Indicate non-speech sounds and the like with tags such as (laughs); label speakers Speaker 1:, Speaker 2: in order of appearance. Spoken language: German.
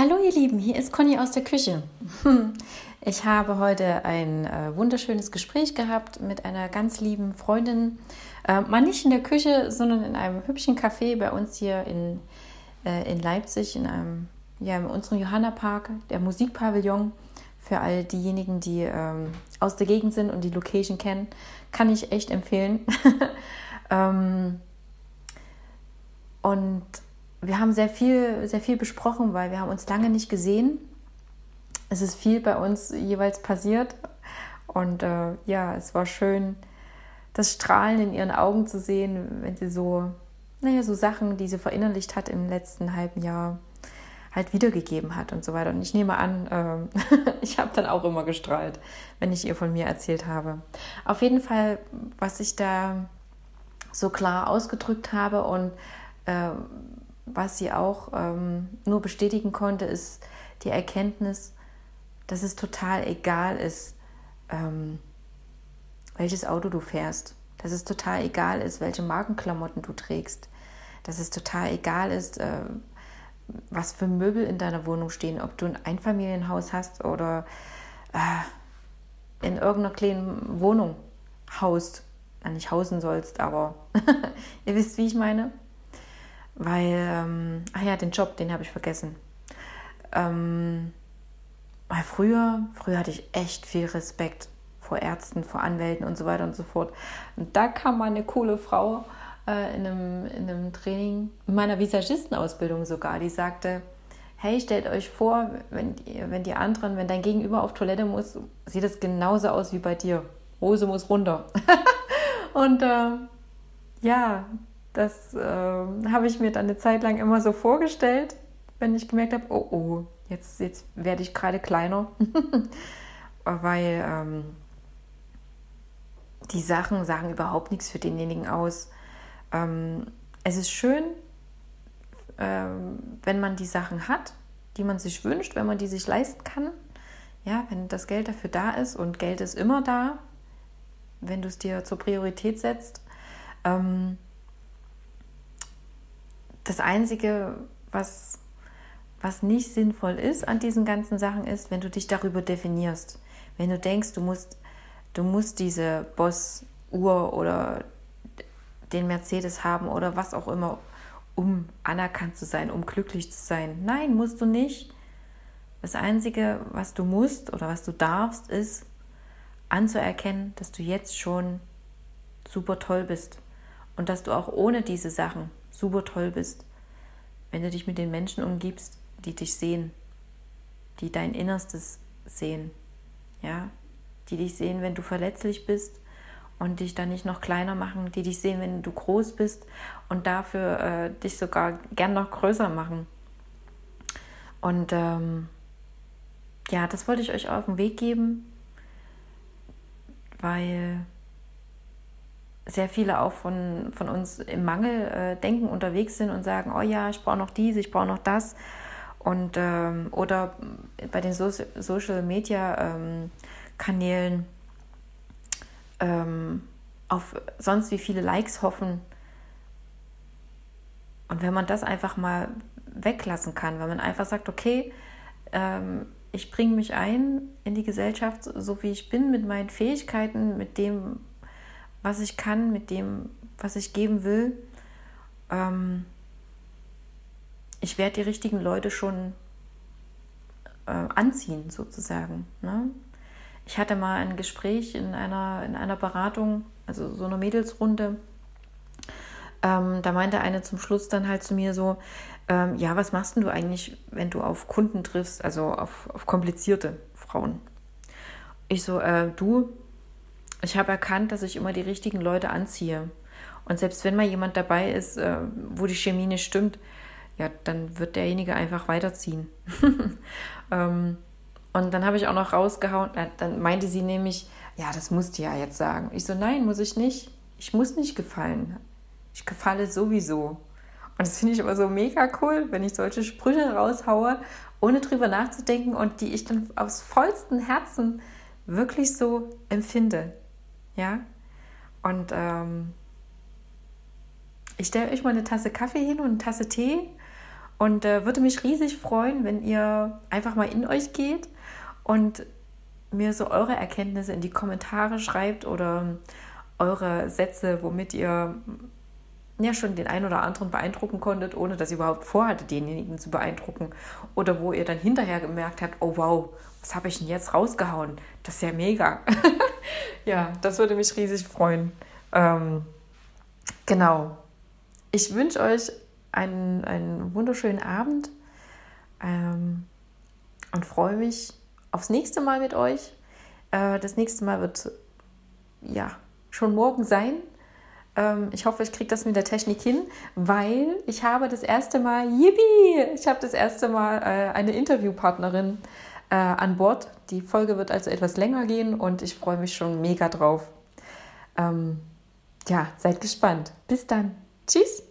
Speaker 1: Hallo ihr Lieben, hier ist Conny aus der Küche. (laughs) Ich habe heute ein äh, wunderschönes Gespräch gehabt mit einer ganz lieben Freundin. Äh, mal nicht in der Küche, sondern in einem hübschen Café bei uns hier in, äh, in Leipzig, in einem, ja, in unserem Johanna Park, der Musikpavillon. Für all diejenigen, die ähm, aus der Gegend sind und die Location kennen, kann ich echt empfehlen. (laughs) ähm, und wir haben sehr viel, sehr viel besprochen, weil wir haben uns lange nicht gesehen. Es ist viel bei uns jeweils passiert. Und äh, ja, es war schön, das Strahlen in ihren Augen zu sehen, wenn sie so, naja, so Sachen, die sie verinnerlicht hat im letzten halben Jahr, halt wiedergegeben hat und so weiter. Und ich nehme an, äh, (laughs) ich habe dann auch immer gestrahlt, wenn ich ihr von mir erzählt habe. Auf jeden Fall, was ich da so klar ausgedrückt habe und äh, was sie auch ähm, nur bestätigen konnte, ist die Erkenntnis, dass es total egal ist, ähm, welches Auto du fährst. Dass es total egal ist, welche Markenklamotten du trägst. Dass es total egal ist, äh, was für Möbel in deiner Wohnung stehen. Ob du ein Einfamilienhaus hast oder äh, in irgendeiner kleinen Wohnung haust. Nicht hausen sollst, aber (laughs) ihr wisst, wie ich meine. Weil, ähm, ach ja, den Job, den habe ich vergessen. Ähm, weil früher, früher hatte ich echt viel Respekt vor Ärzten, vor Anwälten und so weiter und so fort. Und da kam mal eine coole Frau äh, in, einem, in einem Training, in meiner Visagistenausbildung sogar, die sagte, hey, stellt euch vor, wenn wenn die anderen, wenn dein Gegenüber auf Toilette muss, sieht es genauso aus wie bei dir. Hose muss runter. (laughs) und äh, ja, das äh, habe ich mir dann eine Zeit lang immer so vorgestellt, wenn ich gemerkt habe, oh oh, jetzt, jetzt werde ich gerade kleiner. (laughs) Weil ähm, die Sachen sagen überhaupt nichts für denjenigen aus. Ähm, es ist schön, ähm, wenn man die Sachen hat, die man sich wünscht, wenn man die sich leisten kann. Ja, wenn das Geld dafür da ist und Geld ist immer da, wenn du es dir zur Priorität setzt. Ähm, das Einzige, was, was nicht sinnvoll ist an diesen ganzen Sachen, ist, wenn du dich darüber definierst. Wenn du denkst, du musst, du musst diese Boss-Uhr oder den Mercedes haben oder was auch immer, um anerkannt zu sein, um glücklich zu sein. Nein, musst du nicht. Das Einzige, was du musst oder was du darfst, ist anzuerkennen, dass du jetzt schon super toll bist und dass du auch ohne diese Sachen super toll bist, wenn du dich mit den Menschen umgibst, die dich sehen, die dein Innerstes sehen, ja, die dich sehen, wenn du verletzlich bist und dich dann nicht noch kleiner machen, die dich sehen, wenn du groß bist und dafür äh, dich sogar gern noch größer machen. Und ähm, ja, das wollte ich euch auf den Weg geben, weil sehr viele auch von, von uns im Mangeldenken äh, unterwegs sind und sagen, oh ja, ich brauche noch dies, ich brauche noch das. Und, ähm, oder bei den so Social Media ähm, Kanälen ähm, auf sonst wie viele Likes hoffen. Und wenn man das einfach mal weglassen kann, wenn man einfach sagt, okay, ähm, ich bringe mich ein in die Gesellschaft, so wie ich bin, mit meinen Fähigkeiten, mit dem, was ich kann, mit dem, was ich geben will. Ähm, ich werde die richtigen Leute schon äh, anziehen, sozusagen. Ne? Ich hatte mal ein Gespräch in einer, in einer Beratung, also so eine Mädelsrunde. Ähm, da meinte eine zum Schluss dann halt zu mir so, ähm, ja, was machst du eigentlich, wenn du auf Kunden triffst, also auf, auf komplizierte Frauen? Ich so, äh, du, ich habe erkannt, dass ich immer die richtigen Leute anziehe. Und selbst wenn mal jemand dabei ist, äh, wo die Chemie nicht stimmt, ja, dann wird derjenige einfach weiterziehen. (laughs) ähm, und dann habe ich auch noch rausgehauen, dann meinte sie nämlich, ja, das musst du ja jetzt sagen. Ich so, nein, muss ich nicht. Ich muss nicht gefallen. Ich gefalle sowieso. Und das finde ich immer so mega cool, wenn ich solche Sprüche raushaue, ohne drüber nachzudenken und die ich dann aus vollstem Herzen wirklich so empfinde. Ja? Und ähm, ich stelle euch mal eine Tasse Kaffee hin und eine Tasse Tee Und äh, würde mich riesig freuen, wenn ihr einfach mal in euch geht und mir so eure Erkenntnisse in die Kommentare schreibt oder eure Sätze, womit ihr ja schon den einen oder anderen beeindrucken konntet, ohne dass ihr überhaupt vorhattet, denjenigen zu beeindrucken. Oder wo ihr dann hinterher gemerkt habt, oh wow, was habe ich denn jetzt rausgehauen? Das ist ja mega. (laughs) (laughs) ja, das würde mich riesig freuen. Ähm, genau. Ich wünsche euch einen, einen wunderschönen Abend ähm, und freue mich aufs nächste Mal mit euch. Äh, das nächste Mal wird ja schon morgen sein. Ähm, ich hoffe, ich kriege das mit der Technik hin, weil ich habe das erste Mal, yippie, ich habe das erste Mal äh, eine Interviewpartnerin äh, an Bord. Die Folge wird also etwas länger gehen und ich freue mich schon mega drauf. Ähm, ja, seid gespannt. Bis dann. Tschüss.